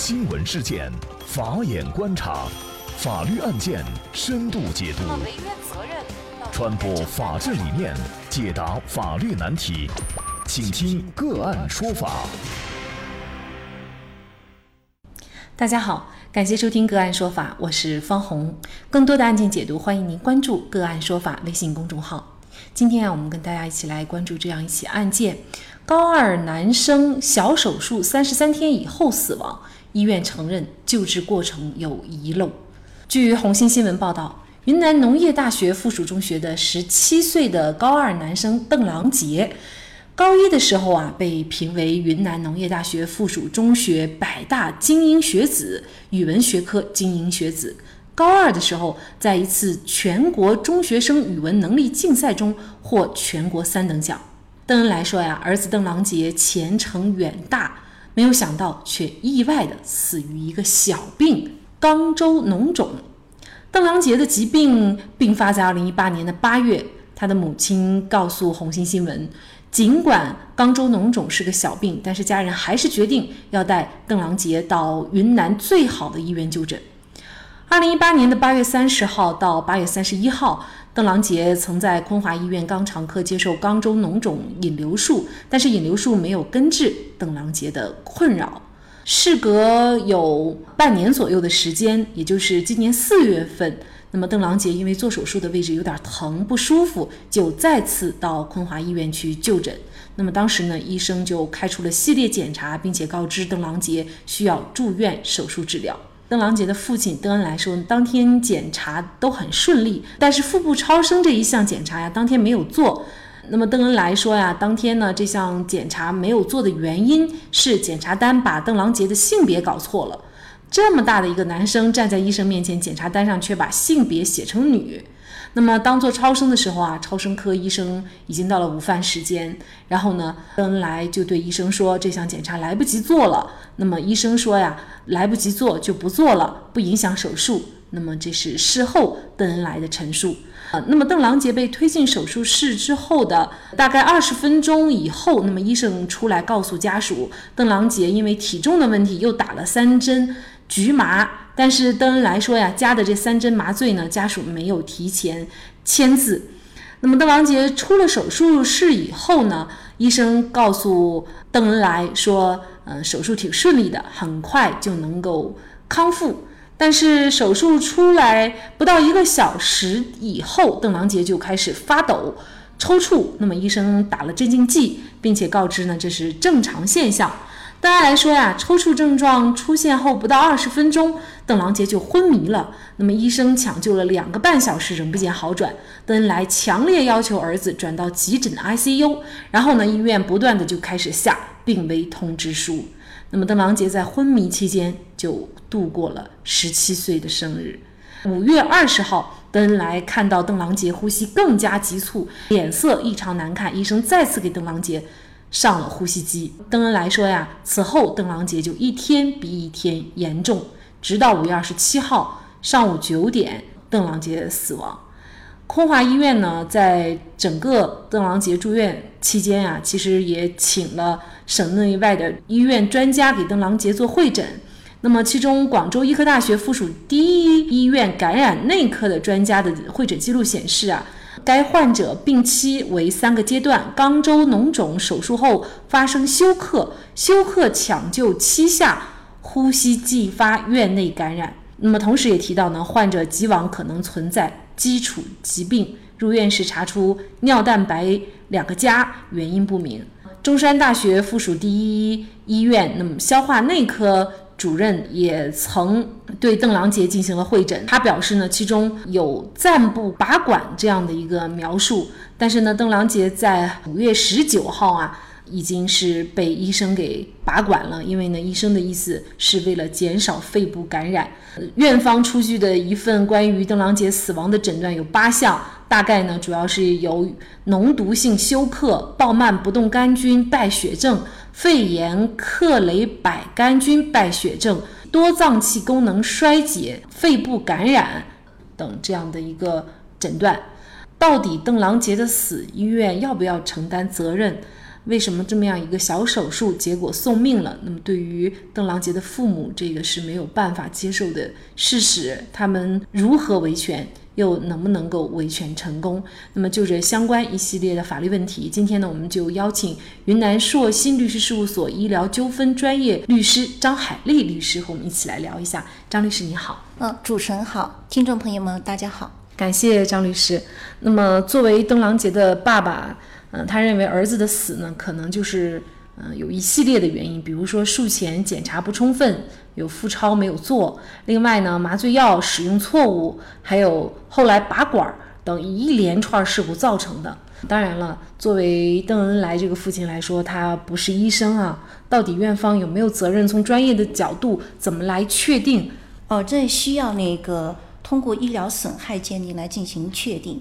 新闻事件，法眼观察，法律案件深度解读，传播法治理念，解答法律难题，请听个案说法。大家好，感谢收听个案说法，我是方红。更多的案件解读，欢迎您关注个案说法微信公众号。今天啊，我们跟大家一起来关注这样一起案件：高二男生小手术三十三天以后死亡，医院承认救治过程有遗漏。据红星新闻报道，云南农业大学附属中学的十七岁的高二男生邓郎杰，高一的时候啊，被评为云南农业大学附属中学百大精英学子，语文学科精英学子。高二的时候，在一次全国中学生语文能力竞赛中获全国三等奖。邓恩来说呀，儿子邓郎杰前程远大，没有想到却意外的死于一个小病——肛周脓肿。邓郎杰的疾病并发在二零一八年的八月，他的母亲告诉红星新闻，尽管肛周脓肿是个小病，但是家人还是决定要带邓郎杰到云南最好的医院就诊。二零一八年的八月三十号到八月三十一号，邓郎杰曾在昆华医院肛肠科接受肛周脓肿引流术，但是引流术没有根治邓郎杰的困扰。事隔有半年左右的时间，也就是今年四月份，那么邓郎杰因为做手术的位置有点疼不舒服，就再次到昆华医院去就诊。那么当时呢，医生就开出了系列检查，并且告知邓郎杰需要住院手术治疗。邓郎杰的父亲邓恩来说，当天检查都很顺利，但是腹部超声这一项检查呀，当天没有做。那么邓恩来说呀，当天呢这项检查没有做的原因是检查单把邓郎杰的性别搞错了。这么大的一个男生站在医生面前，检查单上却把性别写成女。那么当做超声的时候啊，超声科医生已经到了午饭时间，然后呢，邓恩来就对医生说这项检查来不及做了。那么医生说呀，来不及做就不做了，不影响手术。那么这是事后邓恩来的陈述。呃，那么邓郎杰被推进手术室之后的大概二十分钟以后，那么医生出来告诉家属，邓郎杰因为体重的问题又打了三针局麻。但是邓恩来说呀，加的这三针麻醉呢，家属没有提前签字。那么邓王杰出了手术室以后呢，医生告诉邓恩来说，嗯，手术挺顺利的，很快就能够康复。但是手术出来不到一个小时以后，邓王杰就开始发抖、抽搐。那么医生打了镇静剂，并且告知呢，这是正常现象。大家来说呀，抽搐症状出现后不到二十分钟，邓郎杰就昏迷了。那么医生抢救了两个半小时，仍不见好转。邓恩来强烈要求儿子转到急诊 ICU。然后呢，医院不断的就开始下病危通知书。那么邓郎杰在昏迷期间就度过了十七岁的生日。五月二十号，邓恩来看到邓郎杰呼吸更加急促，脸色异常难看，医生再次给邓郎杰。上了呼吸机，邓恩来说呀，此后邓郎杰就一天比一天严重，直到五月二十七号上午九点，邓郎杰死亡。空华医院呢，在整个邓郎杰住院期间啊，其实也请了省内外的医院专家给邓郎杰做会诊。那么，其中广州医科大学附属第一医院感染内科的专家的会诊记录显示啊。该患者病期为三个阶段，肛周脓肿手术后发生休克，休克抢救期下呼吸继发院内感染。那么同时也提到呢，患者既往可能存在基础疾病，入院时查出尿蛋白两个加，原因不明。中山大学附属第一医院那么消化内科。主任也曾对邓郎杰进行了会诊，他表示呢，其中有暂不拔管这样的一个描述，但是呢，邓郎杰在五月十九号啊，已经是被医生给拔管了，因为呢，医生的意思是为了减少肺部感染。院方出具的一份关于邓郎杰死亡的诊断有八项，大概呢，主要是由脓毒性休克、鲍曼不动杆菌败血症。肺炎克雷百杆菌败血症、多脏器功能衰竭、肺部感染等这样的一个诊断，到底邓郎杰的死，医院要不要承担责任？为什么这么样一个小手术结果送命了？那么对于邓郎杰的父母，这个是没有办法接受的事实。他们如何维权，又能不能够维权成功？那么就这相关一系列的法律问题，今天呢，我们就邀请云南硕鑫律师事务所医疗纠纷专业律师张海丽律师和我们一起来聊一下。张律师你好，嗯，主持人好，听众朋友们大家好，感谢张律师。那么作为邓郎杰的爸爸。嗯，他认为儿子的死呢，可能就是嗯有一系列的原因，比如说术前检查不充分，有腹超没有做，另外呢麻醉药使用错误，还有后来拔管等一连串事故造成的。当然了，作为邓恩来这个父亲来说，他不是医生啊，到底院方有没有责任？从专业的角度怎么来确定？哦，这需要那个通过医疗损害鉴定来进行确定。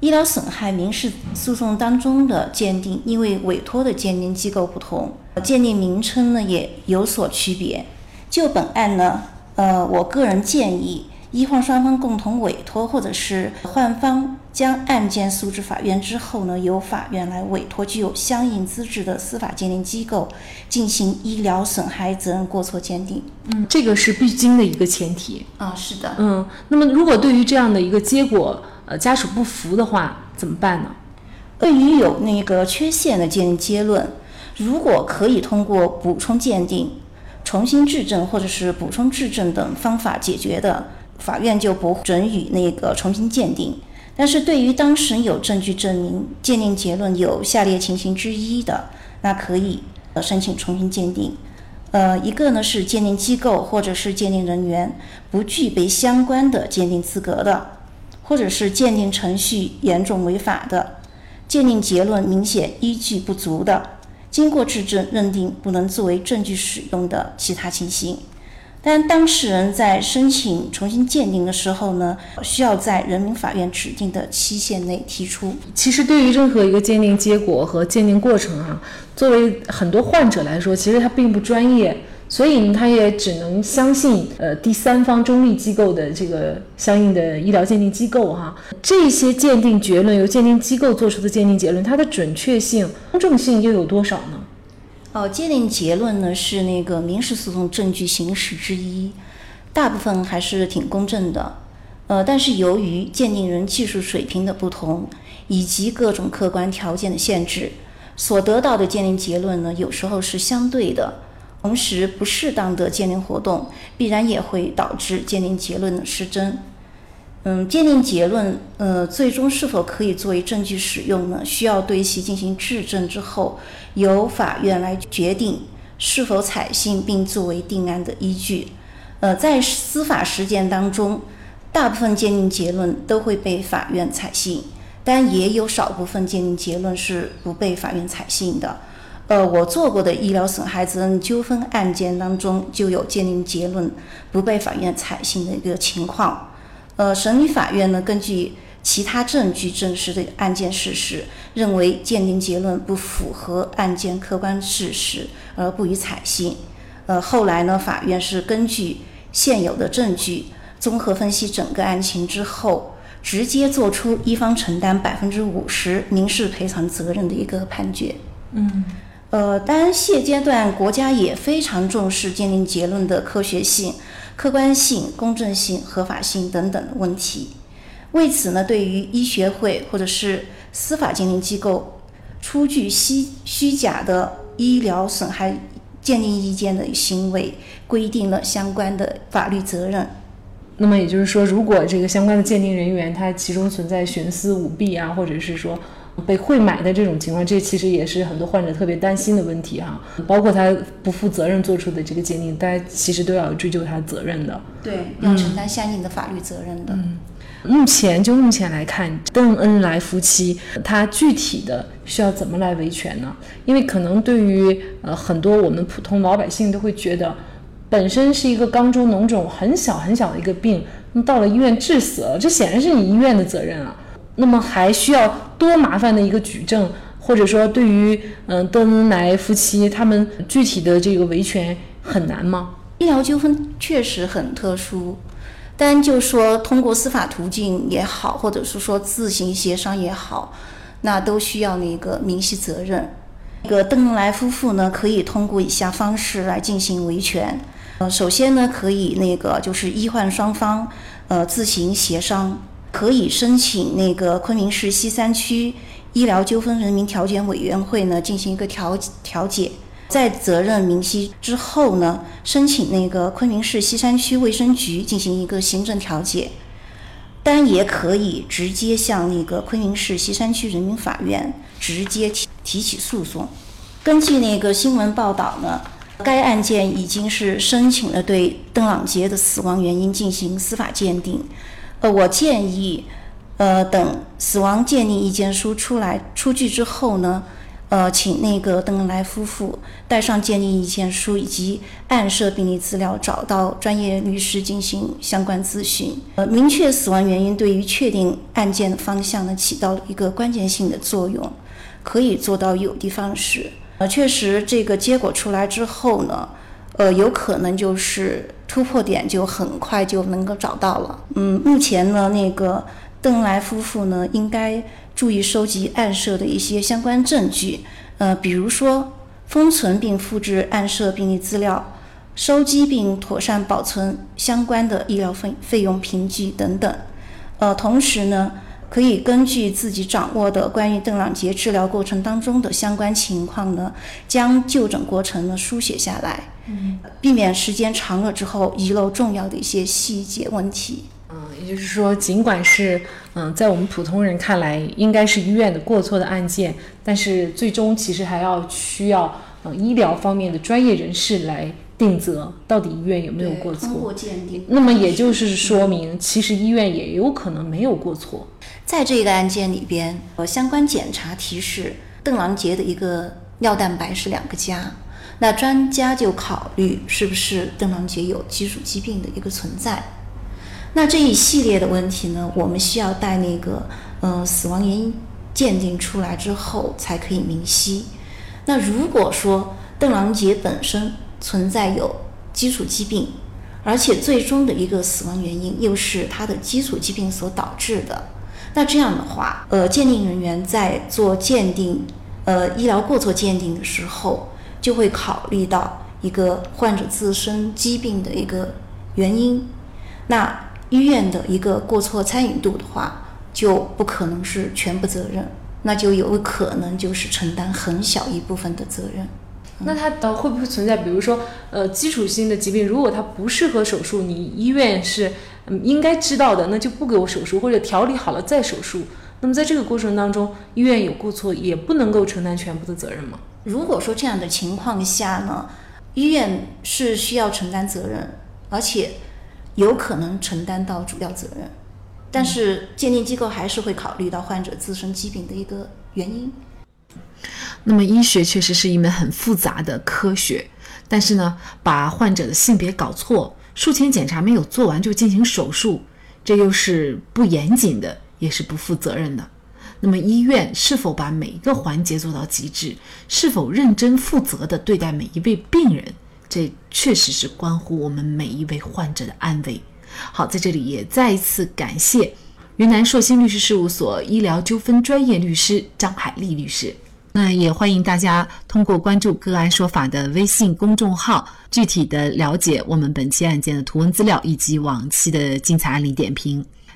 医疗损害民事诉讼当中的鉴定，因为委托的鉴定机构不同，鉴定名称呢也有所区别。就本案呢，呃，我个人建议，医患双方共同委托，或者是患方将案件诉至法院之后呢，由法院来委托具有相应资质的司法鉴定机构进行医疗损害责任过错鉴定。嗯，这个是必经的一个前提。啊，是的。嗯，那么如果对于这样的一个结果，呃，家属不服的话怎么办呢？对于有那个缺陷的鉴定结论，如果可以通过补充鉴定、重新质证或者是补充质证等方法解决的，法院就不准予那个重新鉴定。但是对于当事人有证据证明鉴定结论有下列情形之一的，那可以呃申请重新鉴定。呃，一个呢是鉴定机构或者是鉴定人员不具备相关的鉴定资格的。或者是鉴定程序严重违法的，鉴定结论明显依据不足的，经过质证认定不能作为证据使用的其他情形。但当事人在申请重新鉴定的时候呢，需要在人民法院指定的期限内提出。其实对于任何一个鉴定结果和鉴定过程啊，作为很多患者来说，其实他并不专业。所以呢，他也只能相信呃第三方中立机构的这个相应的医疗鉴定机构哈。这些鉴定结论由鉴定机构做出的鉴定结论，它的准确性、公正性又有多少呢？哦，鉴定结论呢是那个民事诉讼证据形式之一，大部分还是挺公正的。呃，但是由于鉴定人技术水平的不同，以及各种客观条件的限制，所得到的鉴定结论呢，有时候是相对的。同时，不适当的鉴定活动必然也会导致鉴定结论的失真。嗯，鉴定结论，呃，最终是否可以作为证据使用呢？需要对其进行质证之后，由法院来决定是否采信并作为定案的依据。呃，在司法实践当中，大部分鉴定结论都会被法院采信，但也有少部分鉴定结论是不被法院采信的。呃，我做过的医疗损害责任纠纷案件当中，就有鉴定结论不被法院采信的一个情况。呃，审理法院呢，根据其他证据证实的案件事实，认为鉴定结论不符合案件客观事实，而不予采信。呃，后来呢，法院是根据现有的证据，综合分析整个案情之后，直接做出一方承担百分之五十民事赔偿责任的一个判决。嗯。呃，当然，现阶段国家也非常重视鉴定结论的科学性、客观性、公正性、合法性等等问题。为此呢，对于医学会或者是司法鉴定机构出具虚虚假的医疗损害鉴定意见的行为，规定了相关的法律责任。那么也就是说，如果这个相关的鉴定人员他其中存在徇私舞弊啊，或者是说。被会买的这种情况，这其实也是很多患者特别担心的问题哈。包括他不负责任做出的这个鉴定，大家其实都要追究他责任的。对，要承担相应的法律责任的。嗯，目前就目前来看，邓恩来夫妻他具体的需要怎么来维权呢？因为可能对于呃很多我们普通老百姓都会觉得，本身是一个肛周脓肿很小很小的一个病，那到了医院治死了，这显然是你医院的责任啊。那么还需要多麻烦的一个举证，或者说对于嗯邓恩来夫妻他们具体的这个维权很难吗？医疗纠纷确实很特殊，但就说通过司法途径也好，或者是说自行协商也好，那都需要那个明细责任。那个邓恩来夫妇呢，可以通过以下方式来进行维权。呃，首先呢，可以那个就是医患双方呃自行协商，可以申请那个昆明市西三区医疗纠纷人民调解委员会呢进行一个调调解。在责任明晰之后呢，申请那个昆明市西山区卫生局进行一个行政调解，但也可以直接向那个昆明市西山区人民法院直接提提起诉讼。根据那个新闻报道呢，该案件已经是申请了对邓朗杰的死亡原因进行司法鉴定。呃，我建议，呃，等死亡鉴定意见书出来出具之后呢。呃，请那个邓恩来夫妇带上鉴定意见书以及案涉病例资料，找到专业律师进行相关咨询。呃，明确死亡原因对于确定案件的方向呢，起到了一个关键性的作用，可以做到有的放矢。呃，确实，这个结果出来之后呢，呃，有可能就是突破点就很快就能够找到了。嗯，目前呢，那个邓来夫妇呢，应该。注意收集案涉的一些相关证据，呃，比如说封存并复制案涉病例资料，收集并妥善保存相关的医疗费费用凭据等等。呃，同时呢，可以根据自己掌握的关于邓朗杰治疗过程当中的相关情况呢，将就诊过程呢书写下来，避免时间长了之后遗漏重要的一些细节问题。嗯，也就是说，尽管是嗯，在我们普通人看来应该是医院的过错的案件，但是最终其实还要需要嗯医疗方面的专业人士来定责，到底医院有没有过错。通过鉴定。那么也就是说明，其实医院也有可能没有过错。在这个案件里边，呃，相关检查提示邓郎杰的一个尿蛋白是两个加，那专家就考虑是不是邓郎杰有基础疾病的一个存在。那这一系列的问题呢，我们需要待那个呃死亡原因鉴定出来之后才可以明晰。那如果说邓郎杰本身存在有基础疾病，而且最终的一个死亡原因又是他的基础疾病所导致的，那这样的话，呃，鉴定人员在做鉴定，呃，医疗过错鉴定的时候，就会考虑到一个患者自身疾病的一个原因，那。医院的一个过错参与度的话，就不可能是全部责任，那就有可能就是承担很小一部分的责任。那它的会不会存在，比如说，呃，基础性的疾病，如果它不适合手术，你医院是应该知道的，那就不给我手术，或者调理好了再手术。那么在这个过程当中，医院有过错，也不能够承担全部的责任吗？如果说这样的情况下呢，医院是需要承担责任，而且。有可能承担到主要责任，但是鉴定机构还是会考虑到患者自身疾病的一个原因。那么，医学确实是一门很复杂的科学，但是呢，把患者的性别搞错，术前检查没有做完就进行手术，这又是不严谨的，也是不负责任的。那么，医院是否把每一个环节做到极致，是否认真负责地对待每一位病人？这确实是关乎我们每一位患者的安危。好，在这里也再一次感谢云南硕鑫律师事务所医疗纠纷专业律师张海丽律师。那也欢迎大家通过关注“个案说法”的微信公众号，具体的了解我们本期案件的图文资料以及往期的精彩案例点评。